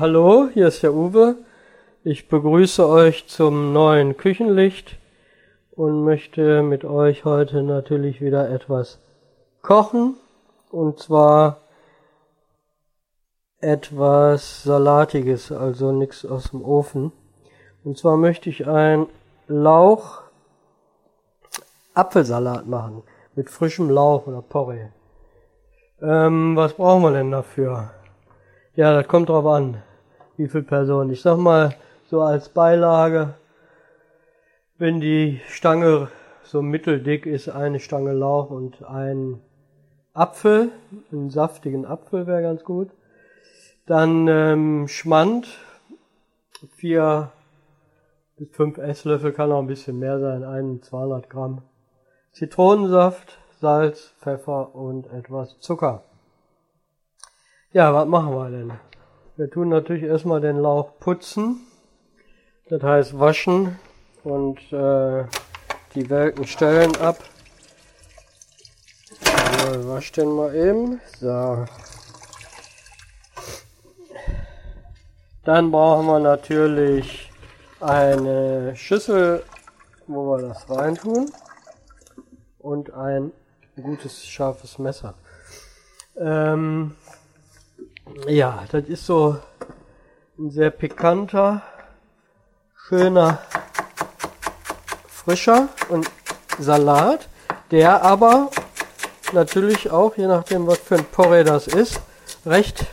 Hallo, hier ist der Uwe. Ich begrüße euch zum neuen Küchenlicht und möchte mit euch heute natürlich wieder etwas kochen. Und zwar etwas Salatiges, also nichts aus dem Ofen. Und zwar möchte ich ein Lauch Apfelsalat machen mit frischem Lauch oder Porree. Ähm, was brauchen wir denn dafür? Ja, das kommt drauf an, wie viele Personen. Ich sag mal, so als Beilage, wenn die Stange so mitteldick ist, eine Stange Lauch und ein Apfel, einen saftigen Apfel wäre ganz gut. Dann ähm, Schmand, vier bis fünf Esslöffel, kann auch ein bisschen mehr sein, einen 200 Gramm. Zitronensaft, Salz, Pfeffer und etwas Zucker. Ja, was machen wir denn? Wir tun natürlich erstmal den Lauch putzen. Das heißt waschen und äh, die welken Stellen ab. So, wasch den mal eben. So. Dann brauchen wir natürlich eine Schüssel, wo wir das reintun. Und ein gutes, scharfes Messer. Ähm, ja, das ist so ein sehr pikanter, schöner, frischer und Salat, der aber natürlich auch, je nachdem was für ein Porree das ist, recht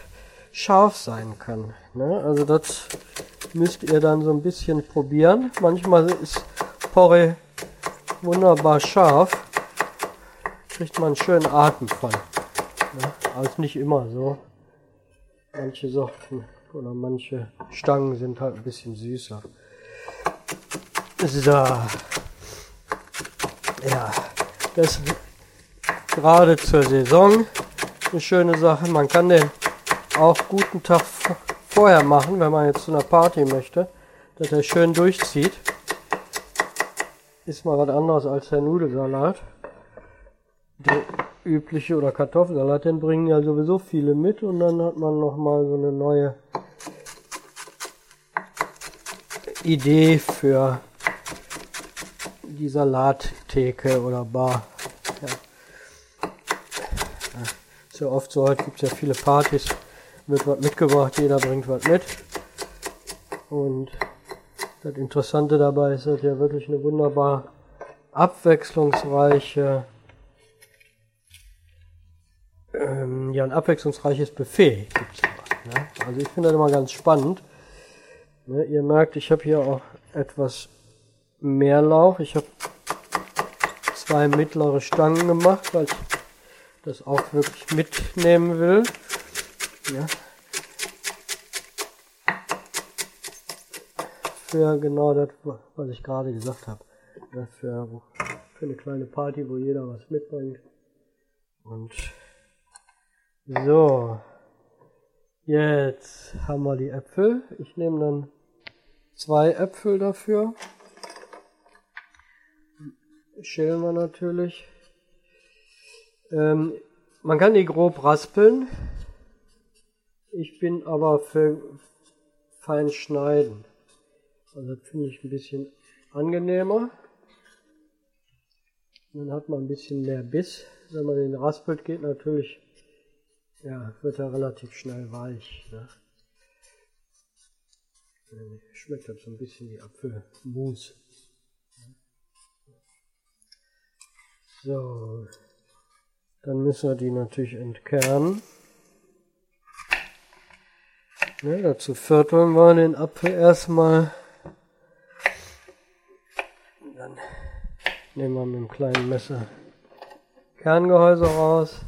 scharf sein kann. Ne? Also das müsst ihr dann so ein bisschen probieren. Manchmal ist Porree wunderbar scharf, kriegt man einen schönen Atem von. Ne? Also nicht immer so. Manche Sorten oder manche Stangen sind halt ein bisschen süßer. So. Ja, das ist gerade zur Saison eine schöne Sache. Man kann den auch guten Tag vorher machen, wenn man jetzt zu einer Party möchte, dass er schön durchzieht. Ist mal was anderes als der Nudelsalat. Der übliche oder Kartoffelsalat, den bringen ja sowieso viele mit und dann hat man noch mal so eine neue Idee für die Salattheke oder Bar. Ja. Ja oft so, heute gibt es ja viele Partys, wird was mitgebracht, jeder bringt was mit. Und das Interessante dabei ist, dass ja wirklich eine wunderbar abwechslungsreiche ja, ein abwechslungsreiches Buffet gibt's immer, ne? Also ich finde das immer ganz spannend. Ne? Ihr merkt, ich habe hier auch etwas mehr Lauch. Ich habe zwei mittlere Stangen gemacht, weil ich das auch wirklich mitnehmen will. Ja. Für genau das, was ich gerade gesagt habe. Für eine kleine Party, wo jeder was mitbringt. Und so, jetzt haben wir die Äpfel. Ich nehme dann zwei Äpfel dafür. Schälen wir natürlich. Ähm, man kann die grob raspeln. Ich bin aber für fein schneiden. Also finde ich ein bisschen angenehmer. Dann hat man ein bisschen mehr Biss. Wenn man den raspelt, geht natürlich ja, wird er relativ schnell weich. Ne? Schmeckt halt so ein bisschen wie Apfelmus. So, dann müssen wir die natürlich entkernen. Ne, dazu vierteln wir den Apfel erstmal. Dann nehmen wir mit einem kleinen Messer Kerngehäuse raus.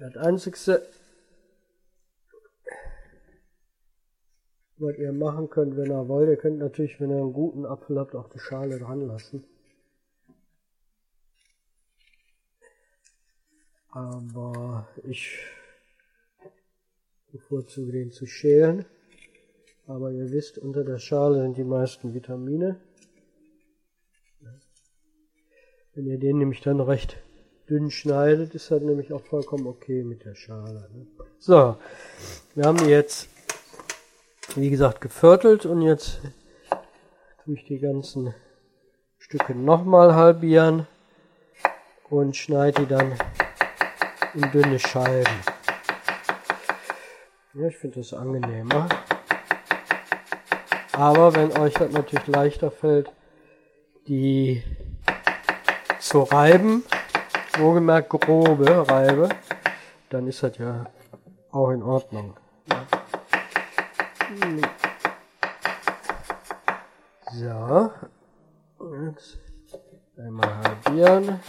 Das Einzige, was ihr machen könnt, wenn ihr wollt, ihr könnt natürlich, wenn ihr einen guten Apfel habt, auch die Schale dran lassen. Aber ich bevorzuge den zu schälen. Aber ihr wisst, unter der Schale sind die meisten Vitamine. Wenn ihr den nämlich dann recht dünn schneidet, ist das nämlich auch vollkommen okay mit der Schale. Ne? So, wir haben die jetzt, wie gesagt, geviertelt und jetzt tue ich die ganzen Stücke nochmal halbieren und schneide die dann in dünne Scheiben. Ja, ich finde das angenehmer. Aber wenn euch das natürlich leichter fällt, die zu reiben, wohlgemerkt grobe Reibe, dann ist das ja auch in Ordnung. So, jetzt einmal halbieren,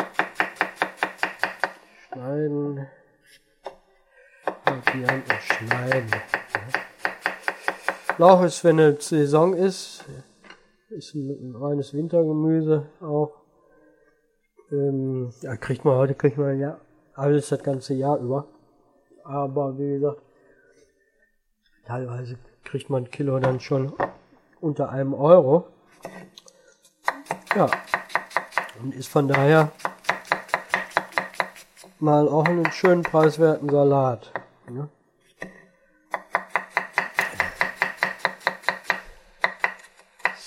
schneiden, halbieren und schneiden. Lauch ist, wenn es Saison ist, ist ein, ein reines Wintergemüse auch. Ähm, ja, kriegt man heute, kriegt man ja alles das ganze Jahr über. Aber wie gesagt, teilweise kriegt man Kilo dann schon unter einem Euro. Ja, und ist von daher mal auch einen schönen preiswerten Salat. Ne?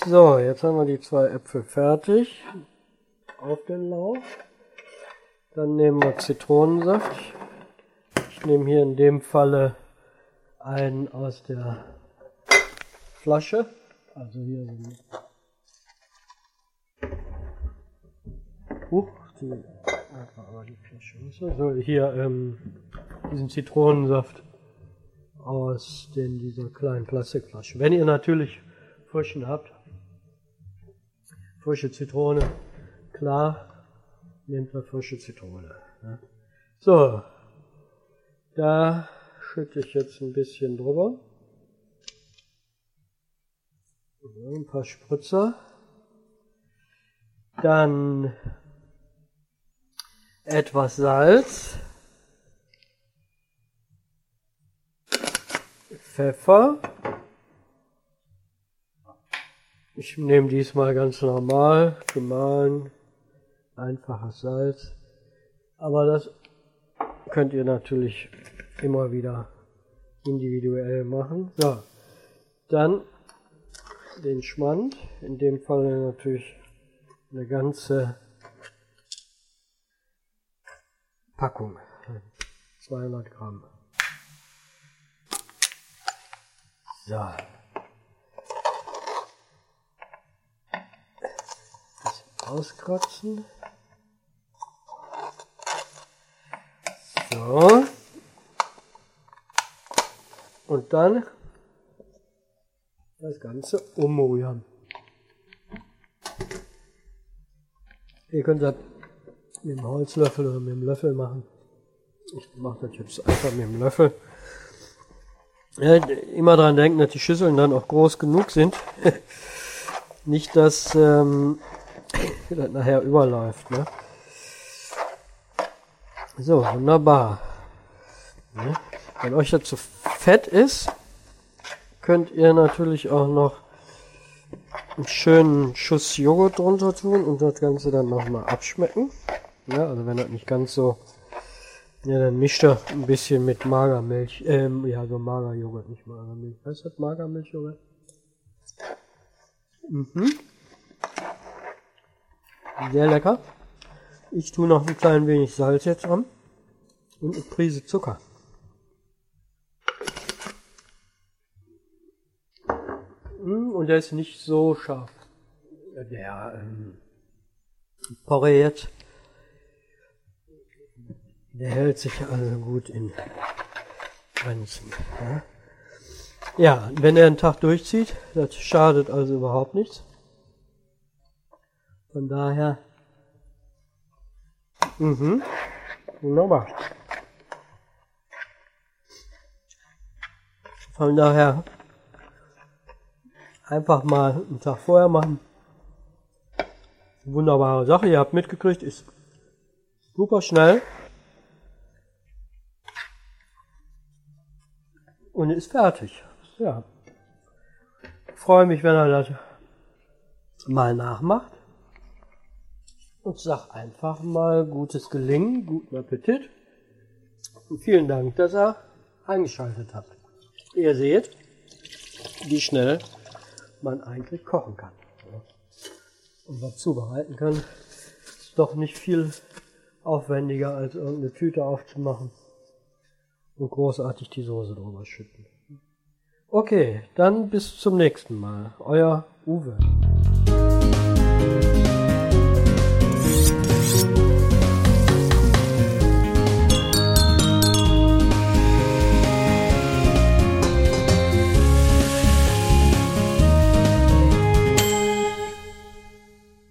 So, jetzt haben wir die zwei Äpfel fertig auf den Lauf. Dann nehmen wir Zitronensaft. Ich nehme hier in dem Falle einen aus der Flasche. Also hier sind Huch, die, aber die Flasche. So, hier ähm, diesen Zitronensaft aus den, dieser kleinen Plastikflasche. Wenn ihr natürlich frischen habt, frische Zitrone, klar, nehmt ihr frische Zitrone. Ja. So, da schütte ich jetzt ein bisschen drüber. ein paar Spritzer. Dann etwas Salz. Pfeffer. Ich nehme diesmal ganz normal, gemahlen, einfaches Salz. Aber das könnt ihr natürlich immer wieder individuell machen. So, dann den Schmand, in dem Fall natürlich eine ganze Packung, 200 Gramm. So. auskratzen. So. Und dann das Ganze umrühren. Ihr könnt das mit dem Holzlöffel oder mit dem Löffel machen. Ich mache das jetzt einfach mit dem Löffel. Ja, immer daran denken, dass die Schüsseln dann auch groß genug sind. Nicht, dass ähm, das nachher überläuft. Ne? So, wunderbar. Ne? Wenn euch das zu fett ist, könnt ihr natürlich auch noch einen schönen Schuss Joghurt drunter tun und das Ganze dann nochmal abschmecken. Ja, also wenn das nicht ganz so, ja, dann mischt er ein bisschen mit Magermilch, ähm, ja, so Magerjoghurt, nicht Magermilch. Ist das Magermilchjoghurt? Mhm. Sehr lecker. Ich tue noch ein klein wenig Salz jetzt dran und eine Prise Zucker. Hm, und der ist nicht so scharf. Der ähm, Porree jetzt, der hält sich also gut in Grenzen. Ja? ja, wenn er einen Tag durchzieht, das schadet also überhaupt nichts. Von daher, mhm, wunderbar. Von daher einfach mal einen Tag vorher machen. Wunderbare Sache, ihr habt mitgekriegt, ist super schnell. Und ist fertig. Ja. Freue mich, wenn er das mal nachmacht. Und sag einfach mal gutes Gelingen, guten Appetit. Und vielen Dank, dass ihr eingeschaltet habt. Ihr seht, wie schnell man eigentlich kochen kann. Und was zubereiten kann, ist doch nicht viel aufwendiger als irgendeine Tüte aufzumachen und großartig die Soße drüber schütten. Okay, dann bis zum nächsten Mal. Euer Uwe.